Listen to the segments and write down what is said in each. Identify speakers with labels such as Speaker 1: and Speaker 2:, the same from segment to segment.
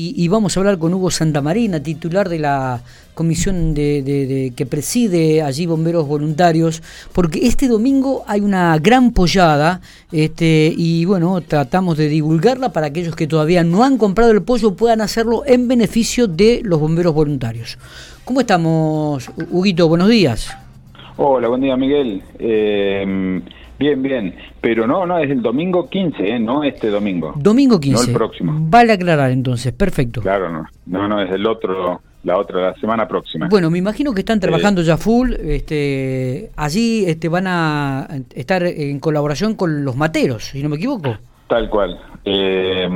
Speaker 1: y, vamos a hablar con Hugo Santamarina, titular de la comisión de, que preside allí Bomberos Voluntarios, porque este domingo hay una gran pollada este, y bueno, tratamos de divulgarla para aquellos que todavía no han comprado el pollo puedan hacerlo en beneficio de los bomberos voluntarios. ¿Cómo estamos, Huguito? Buenos días.
Speaker 2: Hola, buen día, Miguel. Eh, Bien, bien, pero no, no, es el domingo 15, ¿eh? no este domingo.
Speaker 1: Domingo 15.
Speaker 2: No el próximo.
Speaker 1: Vale aclarar entonces, perfecto.
Speaker 2: Claro, no, no, no, es el otro, la otra, la semana próxima.
Speaker 1: Bueno, me imagino que están trabajando ya full, este, allí este, van a estar en colaboración con los materos, si no me equivoco.
Speaker 2: Tal cual, eh,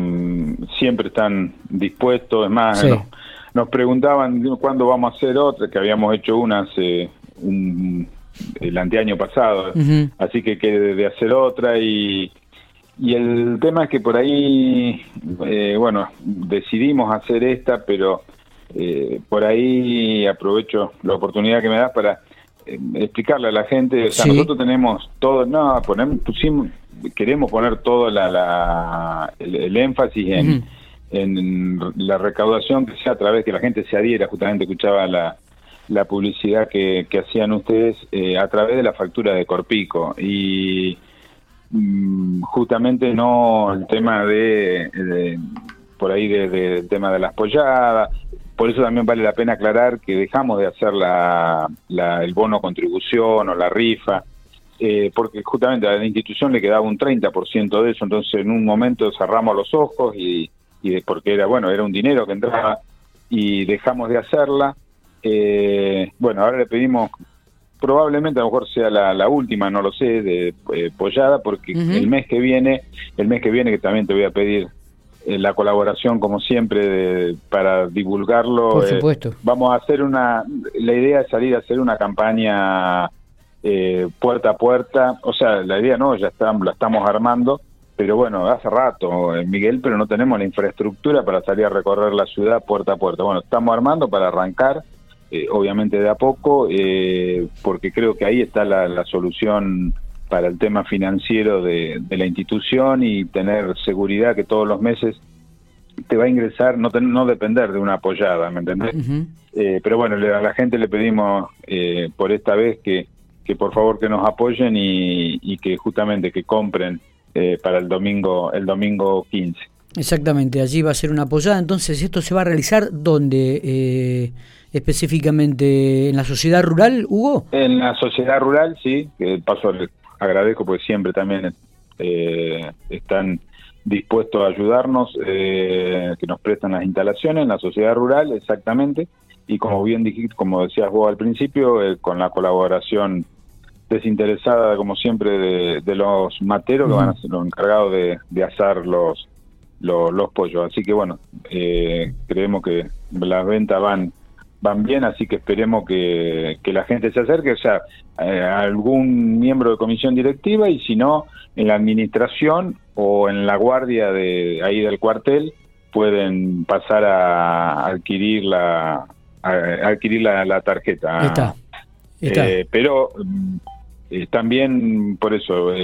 Speaker 2: siempre están dispuestos, es más, nos preguntaban cuándo vamos a hacer otra, que habíamos hecho una hace un el anteaño pasado, así que quede de hacer otra y, y el tema es que por ahí, eh, bueno, decidimos hacer esta, pero eh, por ahí aprovecho la oportunidad que me das para eh, explicarle a la gente, o sea, nosotros tenemos todo, no, ponemos, pusimos, queremos poner todo la, el, énfasis en, en la recaudación que sea a través que la gente se adhiera, justamente escuchaba la la publicidad que, hacían ustedes eh, a través de la factura de Corpico. Y mm, justamente no el tema de, por ahí de, tema de las polladas. Por eso también vale la pena aclarar que dejamos de hacer la, el bono contribución o la rifa eh, porque justamente a la institución le quedaba un 30% de eso. Entonces en un momento cerramos los ojos y, y porque era bueno era un dinero que entraba y dejamos de hacerla eh, bueno, ahora le pedimos, probablemente a lo mejor sea la, última, no lo sé, de eh, Pollada, porque el mes que viene, el mes que viene que también te voy a pedir eh, la colaboración como siempre para divulgarlo.
Speaker 1: Por supuesto.
Speaker 2: vamos a hacer una, la idea es salir a hacer una campaña puerta a puerta, o sea, la idea no, ya estamos, la estamos armando pero bueno, hace rato, Miguel, pero no tenemos la infraestructura para salir a recorrer la ciudad puerta a puerta. Bueno, estamos armando para arrancar eh, obviamente de a poco, eh, porque creo que ahí está la, solución para el tema financiero de, la institución y tener seguridad que todos los meses te va a ingresar, no, no depender de una apoyada, ¿me entendés? Eh, pero bueno, a la gente le pedimos por esta vez que, que por favor que nos apoyen y, y que justamente que compren para el domingo el domingo 15.
Speaker 1: Exactamente, allí va a ser una apoyada. Entonces, ¿esto se va a realizar dónde? Eh, específicamente en la sociedad rural, Hugo?
Speaker 2: En la sociedad rural, sí, que paso agradezco porque siempre también eh, están dispuestos a ayudarnos, eh, que nos prestan las instalaciones en la sociedad rural, exactamente, y como bien dijiste, como decías vos al principio, eh, con la colaboración desinteresada, como siempre, de, los materos que van a ser los encargados de, de asar los, los, los pollos. Así que bueno, creemos que las ventas van van bien, así que esperemos que, la gente se acerque, o sea, eh, algún miembro de comisión directiva y si no, en la administración o en la guardia de ahí del cuartel pueden pasar a adquirir la adquirir la, tarjeta.
Speaker 1: Está.
Speaker 2: Eh, pero mm, eh, también por eso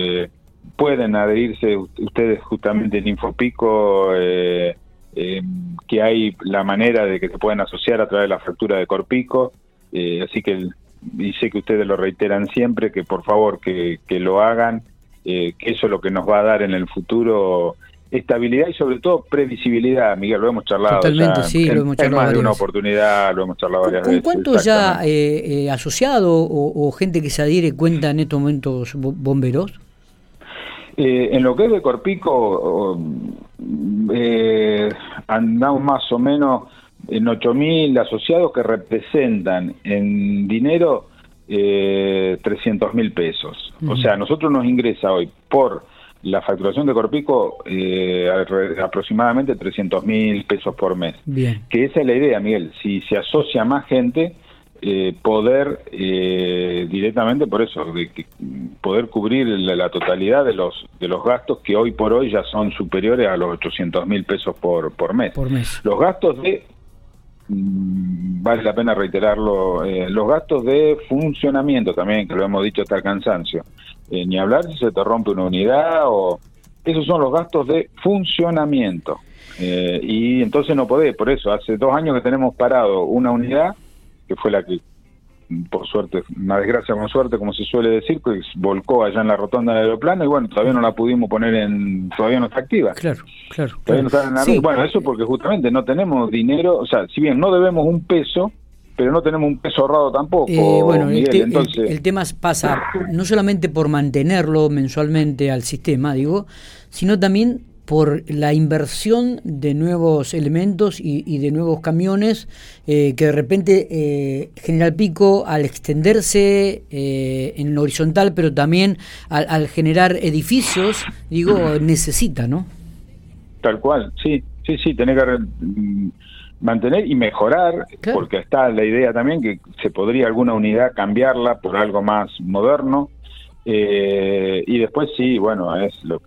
Speaker 2: pueden adherirse ustedes justamente en Infopico eh, eh, que hay la manera de que se pueden asociar a través de la factura de Corpico, eh, así que y sé que ustedes lo reiteran siempre, que por favor que, lo hagan, eh, que eso es lo que nos va a dar en el futuro estabilidad y sobre todo previsibilidad, Miguel, lo hemos charlado.
Speaker 1: Totalmente, sí, lo hemos charlado.
Speaker 2: más de una oportunidad, lo hemos charlado varias
Speaker 1: ¿Con, ¿Cuántos ya eh, asociados o, gente que se adhiere cuenta en estos momentos bomberos?
Speaker 2: En lo que es de Corpico, eh, andamos más o menos en 8.000 asociados que representan en dinero eh, 300 mil pesos. O sea, nosotros nos ingresa hoy por la facturación de Corpico eh, aproximadamente 300 mil pesos por mes.
Speaker 1: Bien.
Speaker 2: Que esa es la idea, Miguel. Si se asocia más gente, eh, poder eh, directamente por eso poder cubrir la, totalidad de los de los gastos que hoy por hoy ya son superiores a los 800 mil pesos por, por mes. los gastos de mm, vale la pena reiterarlo eh, los gastos de funcionamiento también que lo hemos dicho hasta el cansancio ni hablar si se te rompe una unidad o esos son los gastos de funcionamiento Eh, y entonces no podés, por eso, hace dos años que tenemos parado una unidad, que fue la que, por suerte, una desgracia con suerte, como se suele decir, que volcó allá en la rotonda del aeroplano y bueno, todavía no la pudimos poner en, todavía no está activa.
Speaker 1: Claro, claro.
Speaker 2: Todavía no está en Bueno, eso porque justamente no tenemos dinero, o sea, si bien no debemos un peso, pero no tenemos un peso ahorrado tampoco.
Speaker 1: Eh, bueno, entonces... el, tema pasa no solamente por mantenerlo mensualmente al sistema, digo, sino también por la inversión de nuevos elementos y, de nuevos camiones eh, que de repente eh, General Pico al extenderse eh, en lo horizontal pero también al, generar edificios digo necesita no
Speaker 2: tal cual sí sí sí tiene que mantener y mejorar, porque está la idea también que se podría alguna unidad cambiarla por algo más moderno. Eh, y después sí, bueno, es lo,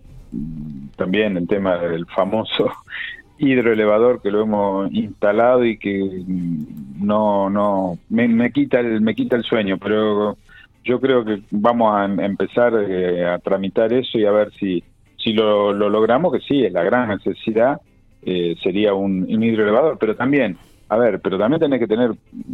Speaker 2: también el tema del famoso hidroelevador que lo hemos instalado y que no no me, quita el me quita el sueño pero yo creo que vamos a em, empezar eh, a tramitar eso y a ver si si lo, lo logramos que sí es la gran necesidad eh, sería un, un hidroelevador, pero también, a ver, pero también tenés que tener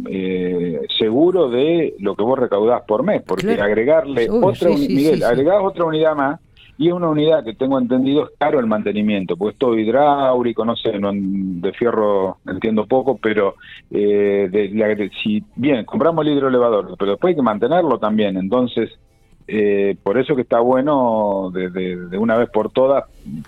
Speaker 2: eh, seguro de lo que vos recaudás por mes, porque agregarle otra, Miguel, agregás otra unidad más y es una unidad que tengo entendido es caro el mantenimiento, porque es todo hidráulico, no sé, de fierro entiendo poco, pero eh, de, si bien compramos el hidroelevador, pero después hay que mantenerlo también, entonces eh, por eso que está bueno de, una vez por todas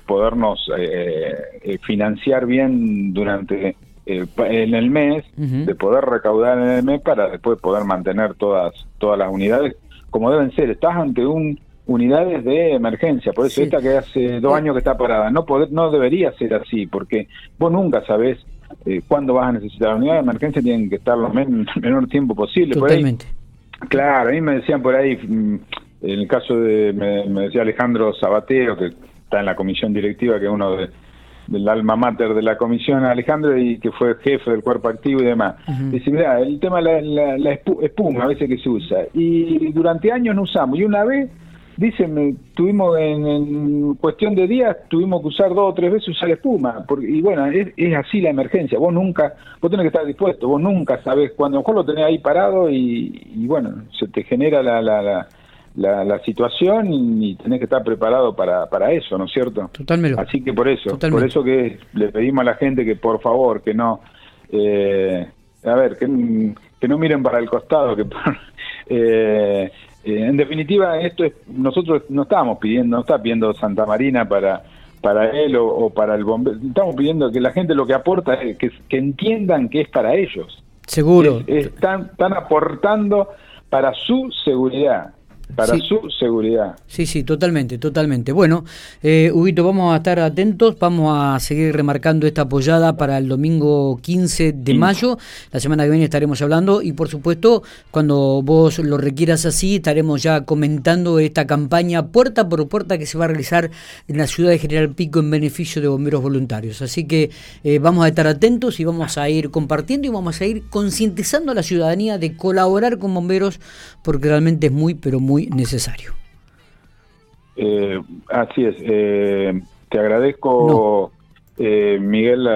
Speaker 2: podernos eh, eh, financiar bien durante en el mes, de poder recaudar en el mes para después poder mantener todas todas las unidades como deben ser. Estás ante un unidades de emergencia, por eso esta que hace dos años que está parada, no poder, no debería ser así, porque vos nunca sabés cuándo vas a necesitar. unidades de emergencia tienen que estar lo menor tiempo posible.
Speaker 1: Totalmente.
Speaker 2: claro, a mí me decían por ahí, mm, en el caso de, me, decía Alejandro Sabatero, que está en la comisión directiva, que es uno de, del alma mater de la comisión, Alejandro, y que fue jefe del cuerpo activo y demás. Dice, mira, el tema de la, espuma a veces que se usa, y durante años no usamos, y una vez, dicen, tuvimos en, cuestión de días, tuvimos que usar dos o tres veces usar espuma, porque, y bueno, es, así la emergencia, vos nunca, vos tenés que estar dispuesto, vos nunca sabés cuándo, a lo mejor lo tenés ahí parado y, bueno, se te genera la, la la, situación y, tenés que estar preparado para, para eso, ¿no es cierto?
Speaker 1: Totalmente.
Speaker 2: Así que por eso, por eso que le pedimos a la gente que por favor, que no, eh, a ver, que, que, no miren para el costado, que eh, eh, en definitiva esto es, nosotros no estábamos pidiendo, no está pidiendo Santa Marina para para él o, para el bombero, estamos pidiendo que la gente lo que aporta es que, que entiendan que es para ellos.
Speaker 1: Seguro.
Speaker 2: están, están aportando para su seguridad para su seguridad.
Speaker 1: Sí, sí, totalmente, totalmente. Bueno, eh, Huguito, vamos a estar atentos, vamos a seguir remarcando esta apoyada para el domingo 15 de mayo. La semana que viene estaremos hablando y, por supuesto, cuando vos lo requieras así, estaremos ya comentando esta campaña puerta por puerta que se va a realizar en la ciudad de General Pico en beneficio de bomberos voluntarios. Así que eh, vamos a estar atentos y vamos a ir compartiendo y vamos a ir concientizando a la ciudadanía de colaborar con bomberos porque realmente es muy, pero muy necesario.
Speaker 2: Eh, así es. Eh, te agradezco, eh, Miguel,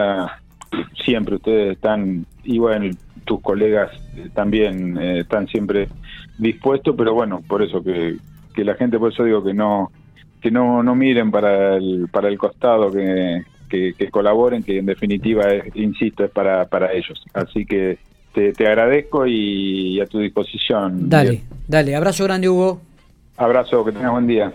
Speaker 2: siempre ustedes están, y bueno, tus colegas también están siempre dispuestos, pero bueno, por eso que, que la gente, por eso digo que no que no, no miren para el, para el costado, que, que, colaboren, que en definitiva, insisto, es para, para ellos. Así que te, te agradezco y, a tu disposición.
Speaker 1: Dale, dale, abrazo grande Hugo.
Speaker 2: Abrazo, que tengas buen día.